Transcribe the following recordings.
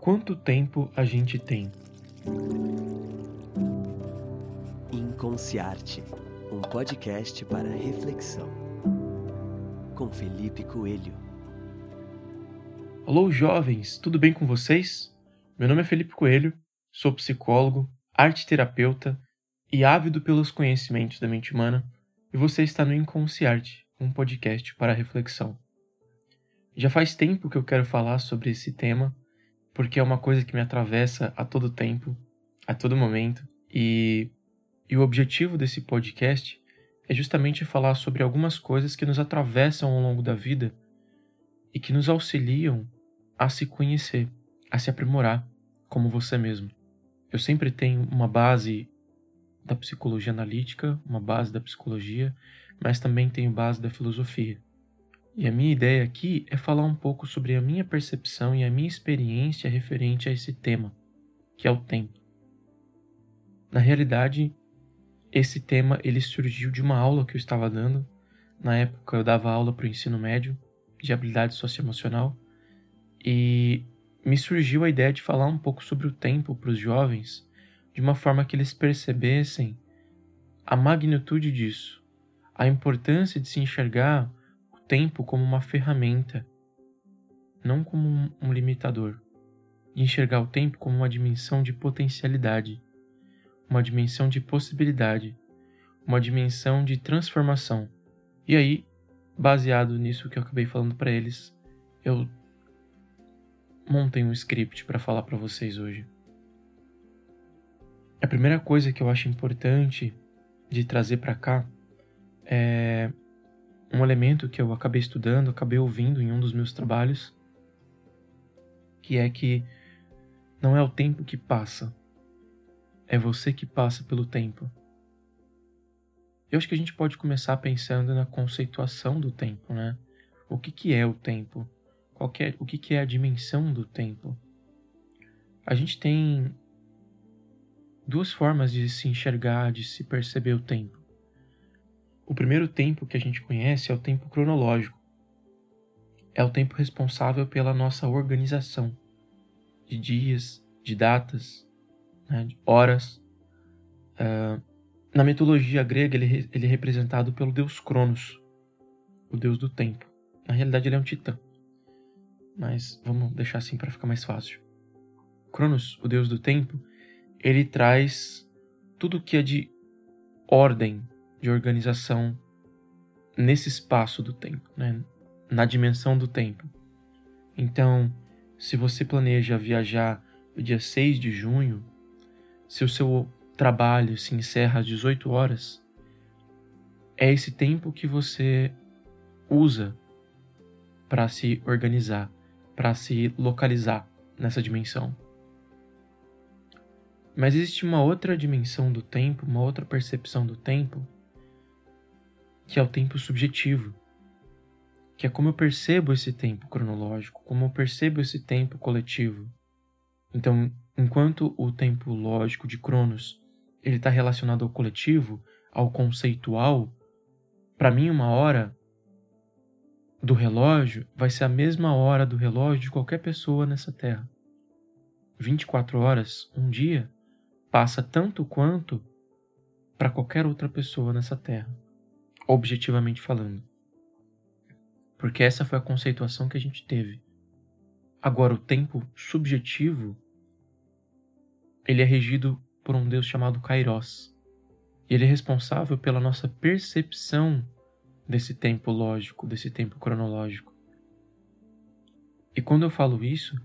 Quanto tempo a gente tem? Inconciarte, um podcast para reflexão. Com Felipe Coelho. Alô, jovens, tudo bem com vocês? Meu nome é Felipe Coelho, sou psicólogo, arte terapeuta e ávido pelos conhecimentos da mente humana, e você está no Inconciarte, um podcast para reflexão. Já faz tempo que eu quero falar sobre esse tema porque é uma coisa que me atravessa a todo tempo, a todo momento, e, e o objetivo desse podcast é justamente falar sobre algumas coisas que nos atravessam ao longo da vida e que nos auxiliam a se conhecer, a se aprimorar como você mesmo. Eu sempre tenho uma base da psicologia analítica, uma base da psicologia, mas também tenho base da filosofia. E a minha ideia aqui é falar um pouco sobre a minha percepção e a minha experiência referente a esse tema, que é o tempo. Na realidade, esse tema ele surgiu de uma aula que eu estava dando. Na época eu dava aula para o ensino médio de habilidade socioemocional e me surgiu a ideia de falar um pouco sobre o tempo para os jovens, de uma forma que eles percebessem a magnitude disso, a importância de se enxergar tempo como uma ferramenta, não como um limitador, e enxergar o tempo como uma dimensão de potencialidade, uma dimensão de possibilidade, uma dimensão de transformação. E aí, baseado nisso que eu acabei falando para eles, eu montei um script para falar para vocês hoje. A primeira coisa que eu acho importante de trazer para cá é um elemento que eu acabei estudando, acabei ouvindo em um dos meus trabalhos, que é que não é o tempo que passa, é você que passa pelo tempo. Eu acho que a gente pode começar pensando na conceituação do tempo, né? O que, que é o tempo? Qual é, o que, que é a dimensão do tempo? A gente tem duas formas de se enxergar, de se perceber o tempo. O primeiro tempo que a gente conhece é o tempo cronológico. É o tempo responsável pela nossa organização de dias, de datas, né, de horas. Uh, na mitologia grega, ele, ele é representado pelo deus Cronos, o deus do tempo. Na realidade, ele é um titã. Mas vamos deixar assim para ficar mais fácil. Cronos, o deus do tempo, ele traz tudo que é de ordem de organização nesse espaço do tempo, né? na dimensão do tempo. Então, se você planeja viajar no dia 6 de junho, se o seu trabalho se encerra às 18 horas, é esse tempo que você usa para se organizar, para se localizar nessa dimensão. Mas existe uma outra dimensão do tempo, uma outra percepção do tempo, que é o tempo subjetivo, que é como eu percebo esse tempo cronológico, como eu percebo esse tempo coletivo. Então, enquanto o tempo lógico de Cronos ele está relacionado ao coletivo, ao conceitual, para mim uma hora do relógio vai ser a mesma hora do relógio de qualquer pessoa nessa terra. 24 horas, um dia, passa tanto quanto para qualquer outra pessoa nessa terra objetivamente falando. Porque essa foi a conceituação que a gente teve. Agora, o tempo subjetivo, ele é regido por um Deus chamado Kairos. E ele é responsável pela nossa percepção desse tempo lógico, desse tempo cronológico. E quando eu falo isso,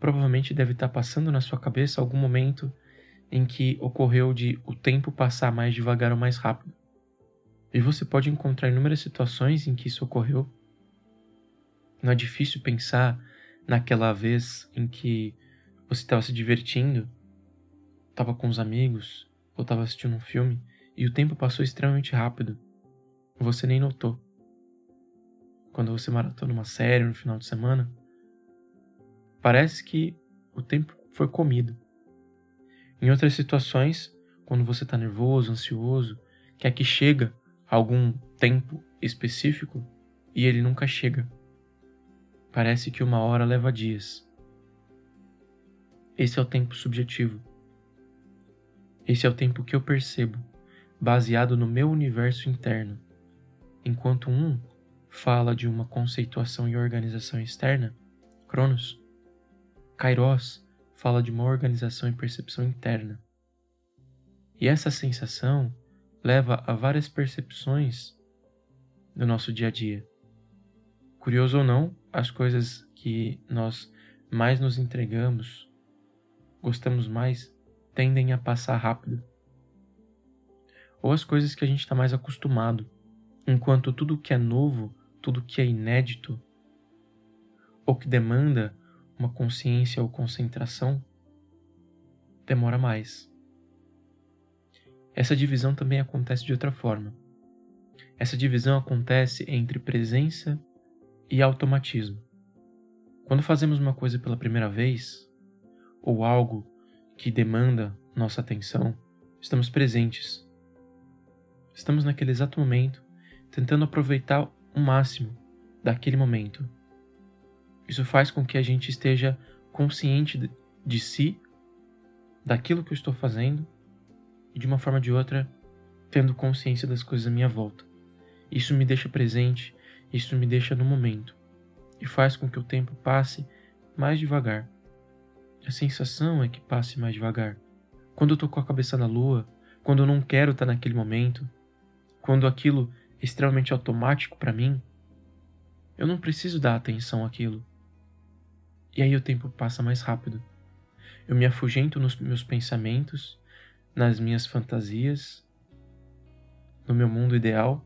provavelmente deve estar passando na sua cabeça algum momento em que ocorreu de o tempo passar mais devagar ou mais rápido. E você pode encontrar inúmeras situações em que isso ocorreu. Não é difícil pensar naquela vez em que você estava se divertindo, estava com os amigos, ou estava assistindo um filme, e o tempo passou extremamente rápido. Você nem notou. Quando você maratona uma série no final de semana, parece que o tempo foi comido. Em outras situações, quando você está nervoso, ansioso, quer que chega algum tempo específico e ele nunca chega. Parece que uma hora leva dias. Esse é o tempo subjetivo. Esse é o tempo que eu percebo, baseado no meu universo interno. Enquanto um fala de uma conceituação e organização externa, Cronos, Kairos fala de uma organização e percepção interna. E essa sensação leva a várias percepções do nosso dia a dia. Curioso ou não, as coisas que nós mais nos entregamos, gostamos mais, tendem a passar rápido. Ou as coisas que a gente está mais acostumado, enquanto tudo que é novo, tudo que é inédito, ou que demanda uma consciência ou concentração, demora mais. Essa divisão também acontece de outra forma. Essa divisão acontece entre presença e automatismo. Quando fazemos uma coisa pela primeira vez, ou algo que demanda nossa atenção, estamos presentes. Estamos naquele exato momento, tentando aproveitar o máximo daquele momento. Isso faz com que a gente esteja consciente de si, daquilo que eu estou fazendo e de uma forma ou de outra tendo consciência das coisas à minha volta. Isso me deixa presente, isso me deixa no momento e faz com que o tempo passe mais devagar. A sensação é que passe mais devagar. Quando eu tô com a cabeça na lua, quando eu não quero estar naquele momento, quando aquilo é extremamente automático para mim, eu não preciso dar atenção àquilo. E aí o tempo passa mais rápido. Eu me afugento nos meus pensamentos, nas minhas fantasias, no meu mundo ideal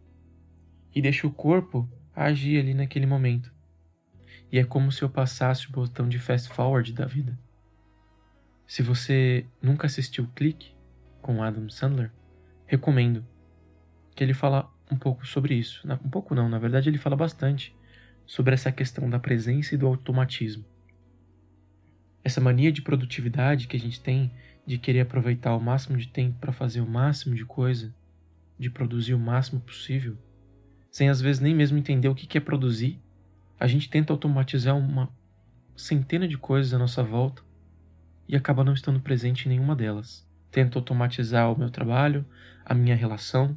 e deixo o corpo agir ali naquele momento. E é como se eu passasse o botão de fast forward da vida. Se você nunca assistiu Clique com Adam Sandler, recomendo que ele fala um pouco sobre isso. Um pouco não, na verdade ele fala bastante sobre essa questão da presença e do automatismo. Essa mania de produtividade que a gente tem de querer aproveitar o máximo de tempo para fazer o máximo de coisa, de produzir o máximo possível, sem às vezes nem mesmo entender o que é produzir, a gente tenta automatizar uma centena de coisas à nossa volta e acaba não estando presente em nenhuma delas. Tento automatizar o meu trabalho, a minha relação,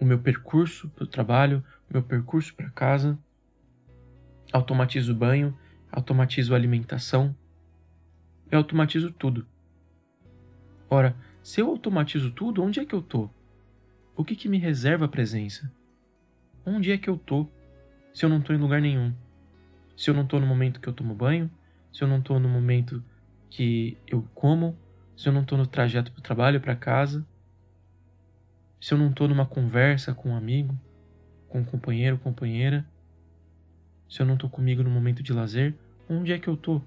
o meu percurso para o trabalho, o meu percurso para casa. Automatizo o banho, automatizo a alimentação. Eu automatizo tudo. Ora, se eu automatizo tudo, onde é que eu tô? O que, que me reserva a presença? Onde é que eu tô se eu não tô em lugar nenhum? Se eu não tô no momento que eu tomo banho? Se eu não tô no momento que eu como? Se eu não tô no trajeto para o trabalho, para casa? Se eu não tô numa conversa com um amigo, com um companheiro, companheira? Se eu não tô comigo no momento de lazer, onde é que eu tô?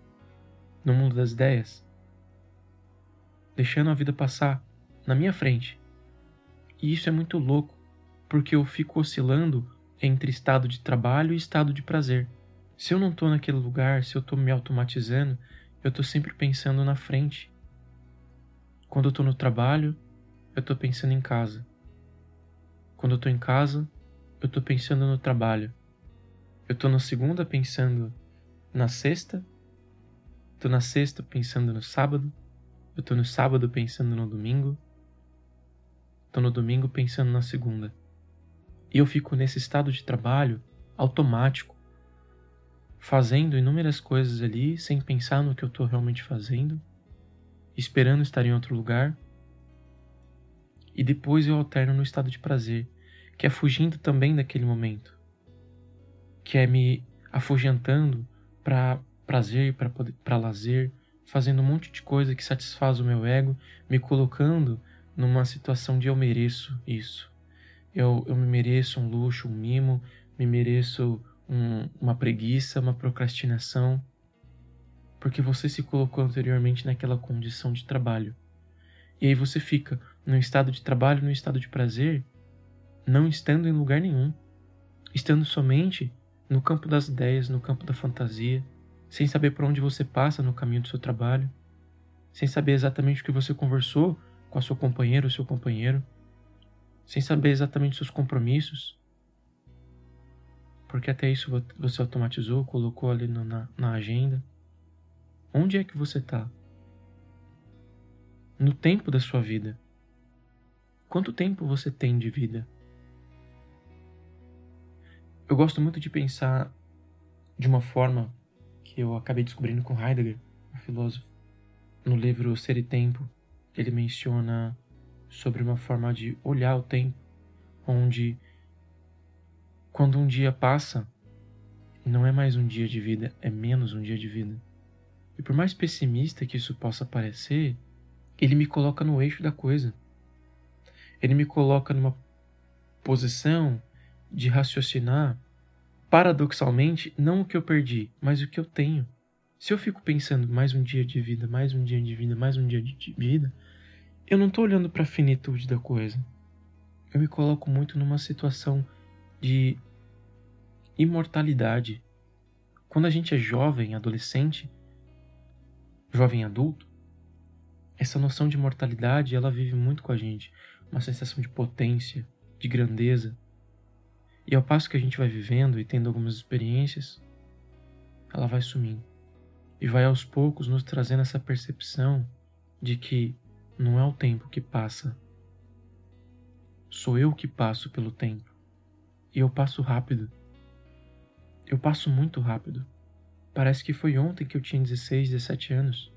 No mundo das ideias? Deixando a vida passar na minha frente. E isso é muito louco, porque eu fico oscilando entre estado de trabalho e estado de prazer. Se eu não estou naquele lugar, se eu estou me automatizando, eu estou sempre pensando na frente. Quando eu estou no trabalho, eu estou pensando em casa. Quando eu estou em casa, eu estou pensando no trabalho. Eu estou na segunda pensando na sexta, estou na sexta pensando no sábado, eu tô no sábado pensando no domingo. Tô no domingo pensando na segunda. E eu fico nesse estado de trabalho automático, fazendo inúmeras coisas ali sem pensar no que eu tô realmente fazendo, esperando estar em outro lugar. E depois eu alterno no estado de prazer, que é fugindo também daquele momento, que é me afugentando para prazer, para lazer, fazendo um monte de coisa que satisfaz o meu ego, me colocando numa situação de eu mereço isso. Eu, eu me mereço um luxo, um mimo, me mereço um, uma preguiça, uma procrastinação, porque você se colocou anteriormente naquela condição de trabalho. E aí você fica no estado de trabalho, no estado de prazer, não estando em lugar nenhum, estando somente no campo das ideias, no campo da fantasia, sem saber por onde você passa no caminho do seu trabalho, sem saber exatamente o que você conversou com a sua companheira ou seu companheiro, sem saber exatamente seus compromissos, porque até isso você automatizou, colocou ali na, na agenda. Onde é que você está? no tempo da sua vida. Quanto tempo você tem de vida? Eu gosto muito de pensar de uma forma eu acabei descobrindo com Heidegger, o filósofo. No livro Ser e Tempo, ele menciona sobre uma forma de olhar o tempo, onde quando um dia passa, não é mais um dia de vida, é menos um dia de vida. E por mais pessimista que isso possa parecer, ele me coloca no eixo da coisa. Ele me coloca numa posição de raciocinar, paradoxalmente, não o que eu perdi, mas o que eu tenho. Se eu fico pensando mais um dia de vida, mais um dia de vida, mais um dia de vida, eu não estou olhando para a finitude da coisa. Eu me coloco muito numa situação de imortalidade. Quando a gente é jovem, adolescente, jovem adulto, essa noção de mortalidade, ela vive muito com a gente, uma sensação de potência, de grandeza. E ao passo que a gente vai vivendo e tendo algumas experiências, ela vai sumindo. E vai aos poucos nos trazendo essa percepção de que não é o tempo que passa, sou eu que passo pelo tempo. E eu passo rápido. Eu passo muito rápido. Parece que foi ontem que eu tinha 16, 17 anos.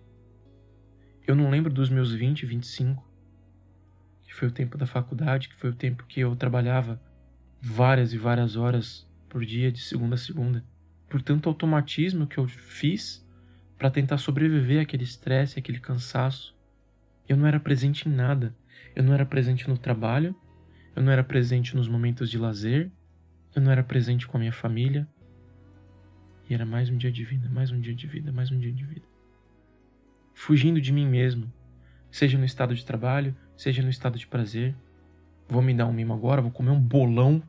Eu não lembro dos meus 20, 25, que foi o tempo da faculdade, que foi o tempo que eu trabalhava várias e várias horas por dia, de segunda a segunda. Por tanto automatismo que eu fiz para tentar sobreviver àquele estresse, àquele cansaço. Eu não era presente em nada. Eu não era presente no trabalho, eu não era presente nos momentos de lazer, eu não era presente com a minha família. E era mais um dia de vida, mais um dia de vida, mais um dia de vida fugindo de mim mesmo, seja no estado de trabalho, seja no estado de prazer. Vou me dar um mimo agora, vou comer um bolão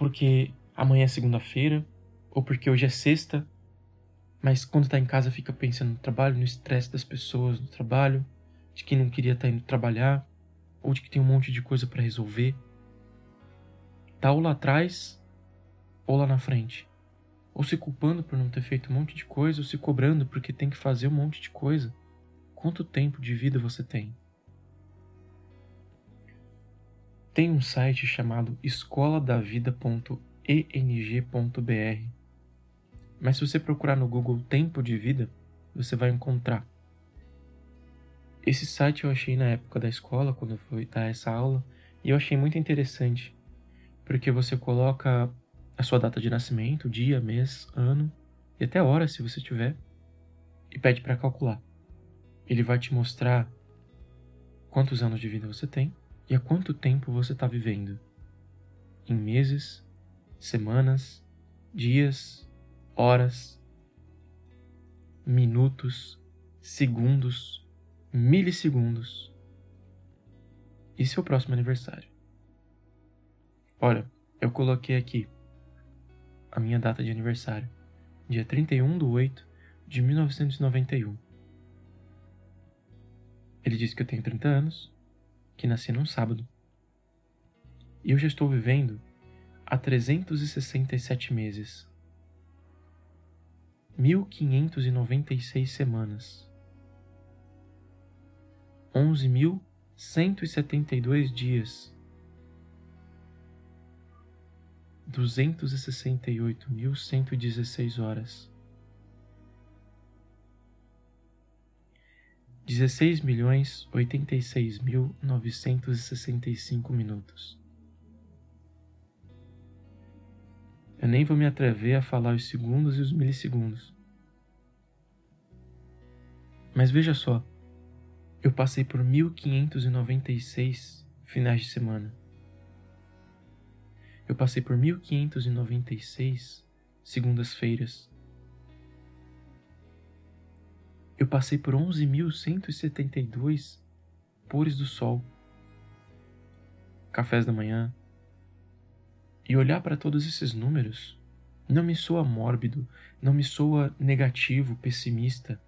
porque amanhã é segunda-feira ou porque hoje é sexta, mas quando tá em casa fica pensando no trabalho, no estresse das pessoas do trabalho, de que não queria estar tá indo trabalhar ou de que tem um monte de coisa para resolver. Tá ou lá atrás ou lá na frente ou se culpando por não ter feito um monte de coisa, ou se cobrando porque tem que fazer um monte de coisa. Quanto tempo de vida você tem? Tem um site chamado escoladavida.eng.br. Mas se você procurar no Google tempo de vida, você vai encontrar. Esse site eu achei na época da escola, quando eu fui dar essa aula, e eu achei muito interessante, porque você coloca a sua data de nascimento, dia, mês, ano e até hora, se você tiver, e pede para calcular. Ele vai te mostrar quantos anos de vida você tem e há quanto tempo você está vivendo. Em meses, semanas, dias, horas, minutos, segundos, milissegundos e seu próximo aniversário. Olha, eu coloquei aqui a minha data de aniversário, dia 31 de 8 de 1991. Ele disse que eu tenho 30 anos, que nasci num sábado. E eu já estou vivendo há 367 meses. 1596 semanas. 11.172 dias 268.116 horas. 16 milhões 86 mil 965 minutos. Eu nem vou me atrever a falar os segundos e os milissegundos. Mas veja só, eu passei por 1596 finais de semana. Eu passei por 1596 segundas-feiras. Eu passei por 11.172 pores do sol, cafés da manhã. E olhar para todos esses números não me soa mórbido, não me soa negativo, pessimista,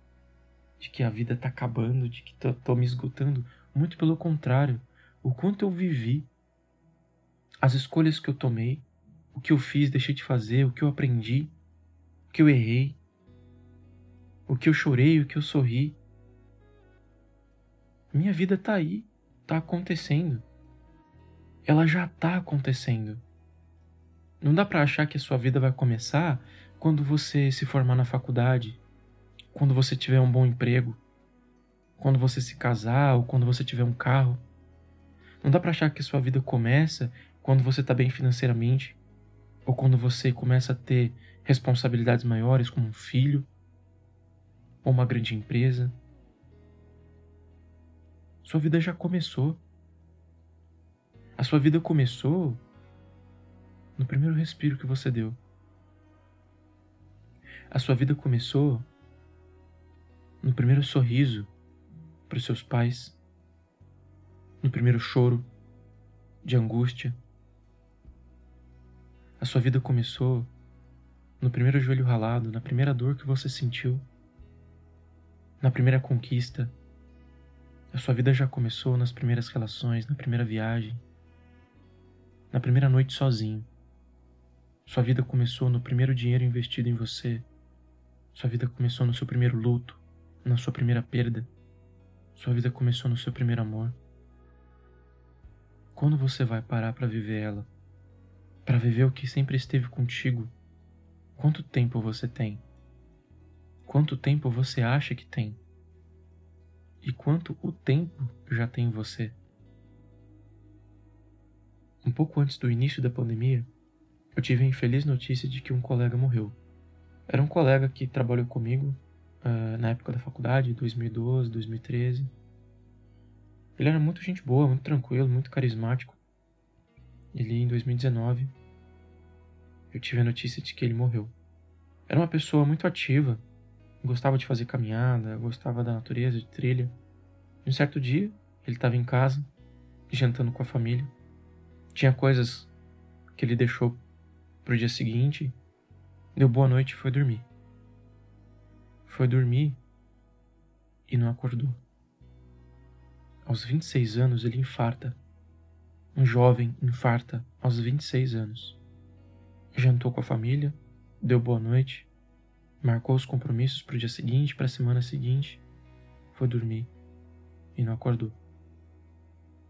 de que a vida está acabando, de que estou me esgotando. Muito pelo contrário, o quanto eu vivi as escolhas que eu tomei, o que eu fiz, deixei de fazer, o que eu aprendi, o que eu errei, o que eu chorei, o que eu sorri. Minha vida tá aí, tá acontecendo. Ela já tá acontecendo. Não dá para achar que a sua vida vai começar quando você se formar na faculdade, quando você tiver um bom emprego, quando você se casar ou quando você tiver um carro. Não dá para achar que a sua vida começa quando você está bem financeiramente ou quando você começa a ter responsabilidades maiores como um filho ou uma grande empresa. Sua vida já começou. A sua vida começou no primeiro respiro que você deu. A sua vida começou no primeiro sorriso para os seus pais, no primeiro choro de angústia. A sua vida começou no primeiro joelho ralado, na primeira dor que você sentiu, na primeira conquista. A sua vida já começou nas primeiras relações, na primeira viagem, na primeira noite sozinho. Sua vida começou no primeiro dinheiro investido em você. Sua vida começou no seu primeiro luto, na sua primeira perda. Sua vida começou no seu primeiro amor. Quando você vai parar para viver ela? Para viver o que sempre esteve contigo? Quanto tempo você tem? Quanto tempo você acha que tem? E quanto o tempo já tem em você? Um pouco antes do início da pandemia, eu tive a infeliz notícia de que um colega morreu. Era um colega que trabalhou comigo uh, na época da faculdade, 2012, 2013. Ele era muito gente boa, muito tranquilo, muito carismático. Ele, em 2019, eu tive a notícia de que ele morreu. Era uma pessoa muito ativa, gostava de fazer caminhada, gostava da natureza, de trilha. E um certo dia, ele estava em casa, jantando com a família. Tinha coisas que ele deixou para o dia seguinte, deu boa noite e foi dormir foi dormir e não acordou. Aos 26 anos ele infarta. Um jovem infarta aos 26 anos. Jantou com a família, deu boa noite, marcou os compromissos para o dia seguinte, para a semana seguinte, foi dormir e não acordou.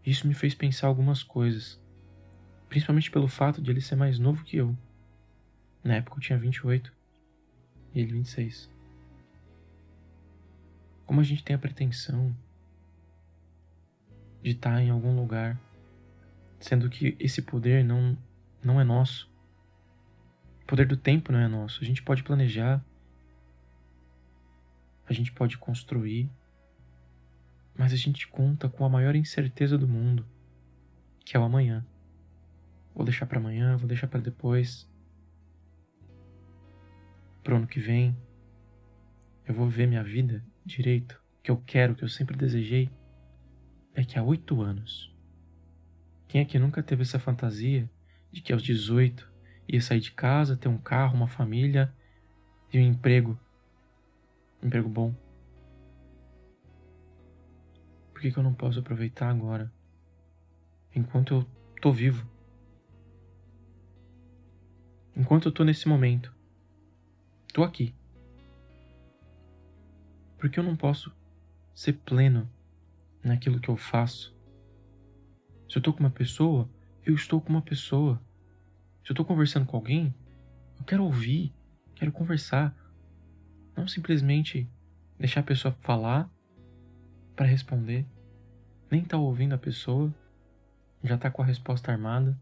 Isso me fez pensar algumas coisas, principalmente pelo fato de ele ser mais novo que eu. Na época eu tinha 28 e ele 26. Como a gente tem a pretensão de estar em algum lugar, sendo que esse poder não, não é nosso. O poder do tempo não é nosso. A gente pode planejar, a gente pode construir, mas a gente conta com a maior incerteza do mundo, que é o amanhã. Vou deixar para amanhã, vou deixar para depois. Pro ano que vem, eu vou ver minha vida direito que eu quero, que eu sempre desejei, que há oito anos. Quem é que nunca teve essa fantasia de que aos 18 ia sair de casa, ter um carro, uma família e um emprego? Emprego bom. Por que, que eu não posso aproveitar agora? Enquanto eu tô vivo. Enquanto eu tô nesse momento. Tô aqui. Porque eu não posso ser pleno naquilo que eu faço. Se eu estou com uma pessoa, eu estou com uma pessoa. Se eu estou conversando com alguém, eu quero ouvir, quero conversar. Não simplesmente deixar a pessoa falar para responder. Nem tá ouvindo a pessoa, já está com a resposta armada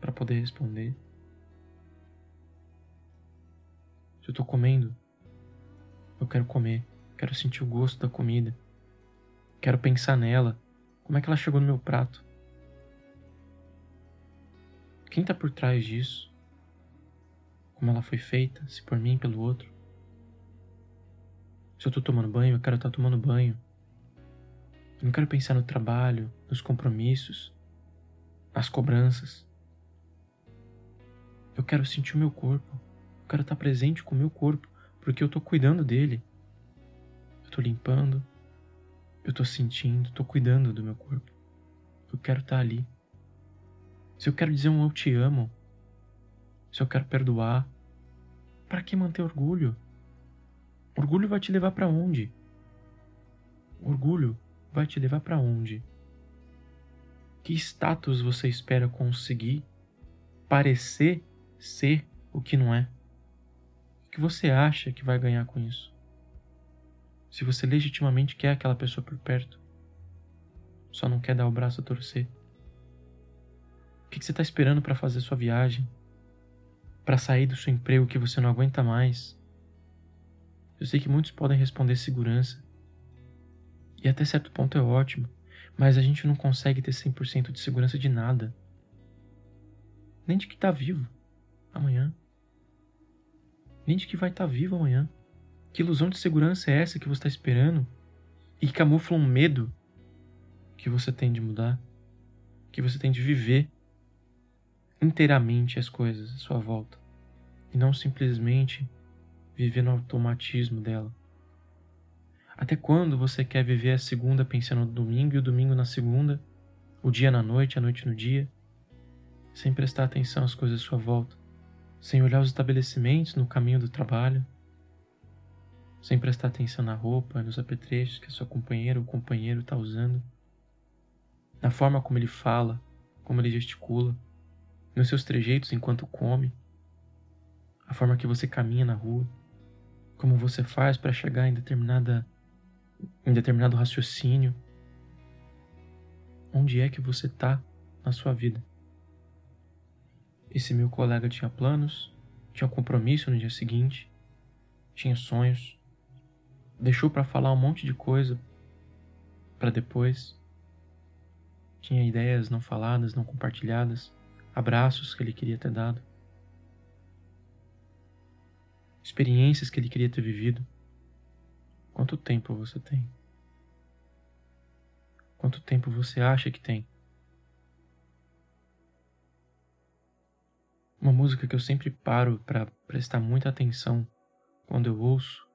para poder responder. Se eu estou comendo, eu quero comer, quero sentir o gosto da comida. Quero pensar nela, como é que ela chegou no meu prato. Quem está por trás disso? Como ela foi feita, se por mim, pelo outro. Se eu estou tomando banho, eu quero estar tá tomando banho. Eu não quero pensar no trabalho, nos compromissos, nas cobranças. Eu quero sentir o meu corpo. Eu quero estar tá presente com o meu corpo porque eu tô cuidando dele. Eu tô limpando, eu tô sentindo, tô cuidando do meu corpo. Eu quero estar tá ali. Se eu quero dizer um eu te amo, se eu quero perdoar, para que manter orgulho? Orgulho vai te levar para onde? Orgulho vai te levar para onde? Que status você espera conseguir parecer ser o que não é? O que você acha que vai ganhar com isso? Se você legitimamente quer aquela pessoa por perto, só não quer dar o braço a torcer. O que você está esperando para fazer sua viagem? Para sair do seu emprego que você não aguenta mais? Eu sei que muitos podem responder segurança. E até certo ponto é ótimo, mas a gente não consegue ter 100% de segurança de nada. Nem de que está vivo amanhã. Nem de que vai estar tá vivo amanhã. Que ilusão de segurança é essa que você está esperando e que camufla um medo que você tem de mudar, que você tem de viver inteiramente as coisas à sua volta e não simplesmente viver no automatismo dela. Até quando você quer viver a segunda pensando no domingo e o domingo na segunda, o dia na noite, a noite no dia, sem prestar atenção às coisas à sua volta, sem olhar os estabelecimentos no caminho do trabalho, sem prestar atenção na roupa, nos apetrechos que a sua companheira ou companheiro está usando, na forma como ele fala, como ele gesticula, nos seus trejeitos enquanto come, a forma que você caminha na rua, como você faz para chegar em determinada em determinado raciocínio. Onde é que você está na sua vida? Esse meu colega tinha planos, tinha compromisso no dia seguinte, tinha sonhos, deixou para falar um monte de coisa para depois. Tinha ideias não faladas, não compartilhadas, abraços que ele queria ter dado experiências que ele queria ter vivido. Quanto tempo você tem? Quanto tempo você acha que tem? Uma música que eu sempre paro para prestar muita atenção quando eu ouço,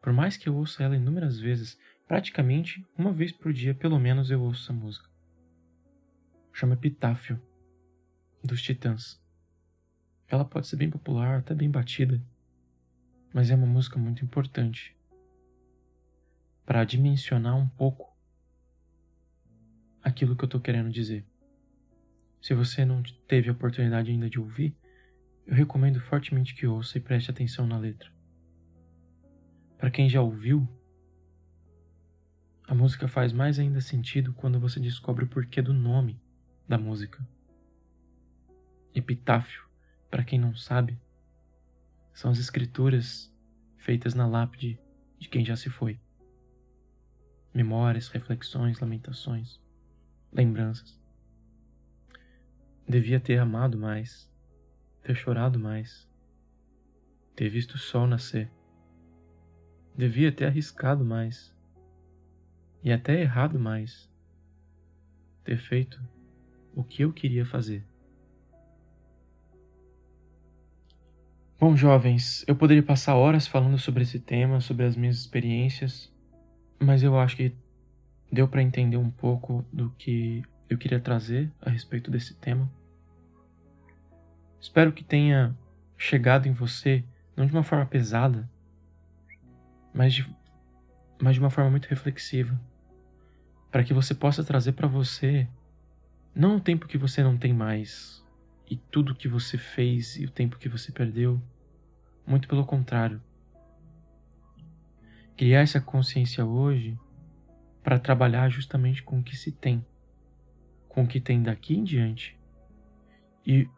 por mais que eu ouça ela inúmeras vezes, praticamente uma vez por dia, pelo menos, eu ouço essa música. Chama Epitáfio, dos Titãs. Ela pode ser bem popular, até bem batida, mas é uma música muito importante para dimensionar um pouco aquilo que eu estou querendo dizer. Se você não teve a oportunidade ainda de ouvir, eu recomendo fortemente que ouça e preste atenção na letra. Para quem já ouviu, a música faz mais ainda sentido quando você descobre o porquê do nome da música. Epitáfio, para quem não sabe, são as escrituras feitas na lápide de quem já se foi. Memórias, reflexões, lamentações, lembranças. Devia ter amado mais, ter chorado mais, ter visto o sol nascer. Devia ter arriscado mais e até errado mais, ter feito o que eu queria fazer. Bom, jovens, eu poderia passar horas falando sobre esse tema, sobre as minhas experiências, mas eu acho que deu para entender um pouco do que eu queria trazer a respeito desse tema. Espero que tenha chegado em você, não de uma forma pesada, mas de, mas de uma forma muito reflexiva, para que você possa trazer para você não o tempo que você não tem mais, e tudo que você fez e o tempo que você perdeu, muito pelo contrário. Criar essa consciência hoje para trabalhar justamente com o que se tem, com o que tem daqui em diante e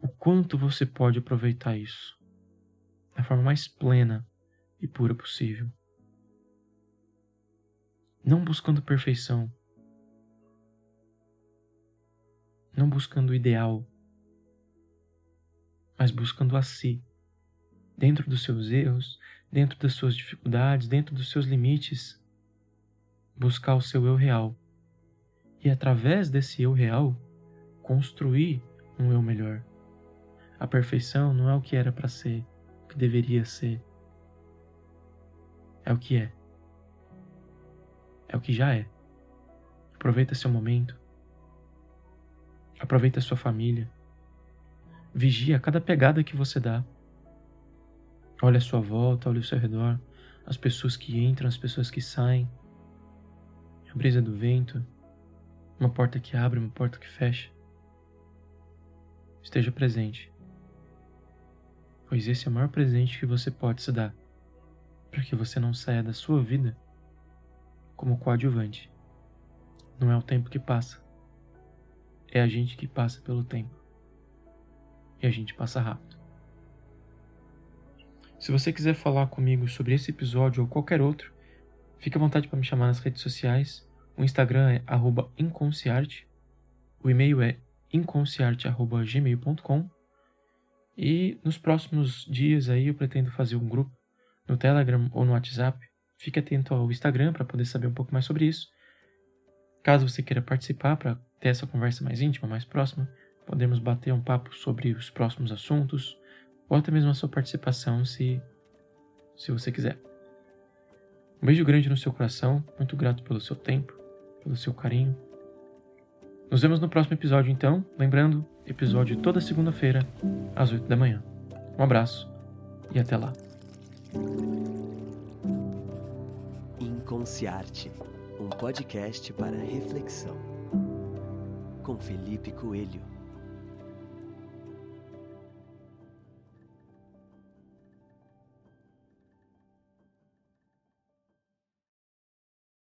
o quanto você pode aproveitar isso da forma mais plena e pura possível. Não buscando perfeição, não buscando o ideal, mas buscando a si dentro dos seus erros, dentro das suas dificuldades, dentro dos seus limites, buscar o seu eu real. E através desse eu real, construir um eu melhor. A perfeição não é o que era para ser, o que deveria ser. É o que é. É o que já é. Aproveita seu momento. Aproveita sua família. Vigia cada pegada que você dá. Olhe a sua volta, olhe ao seu redor, as pessoas que entram, as pessoas que saem. a brisa do vento, uma porta que abre, uma porta que fecha. Esteja presente, pois esse é o maior presente que você pode se dar, para que você não saia da sua vida como coadjuvante. Não é o tempo que passa, é a gente que passa pelo tempo. E a gente passa rápido. Se você quiser falar comigo sobre esse episódio ou qualquer outro, fique à vontade para me chamar nas redes sociais. O Instagram é @inconciarte, o e-mail é inconciarte@gmail.com e nos próximos dias aí eu pretendo fazer um grupo no Telegram ou no WhatsApp. Fique atento ao Instagram para poder saber um pouco mais sobre isso. Caso você queira participar para ter essa conversa mais íntima, mais próxima, podemos bater um papo sobre os próximos assuntos, ou até mesmo a sua participação, se, se você quiser. Um beijo grande no seu coração, muito grato pelo seu tempo, pelo seu carinho. Nos vemos no próximo episódio, então. Lembrando, episódio toda segunda-feira, às 8 da manhã. Um abraço e até lá. Inconciarte, um podcast para reflexão. Com Felipe Coelho.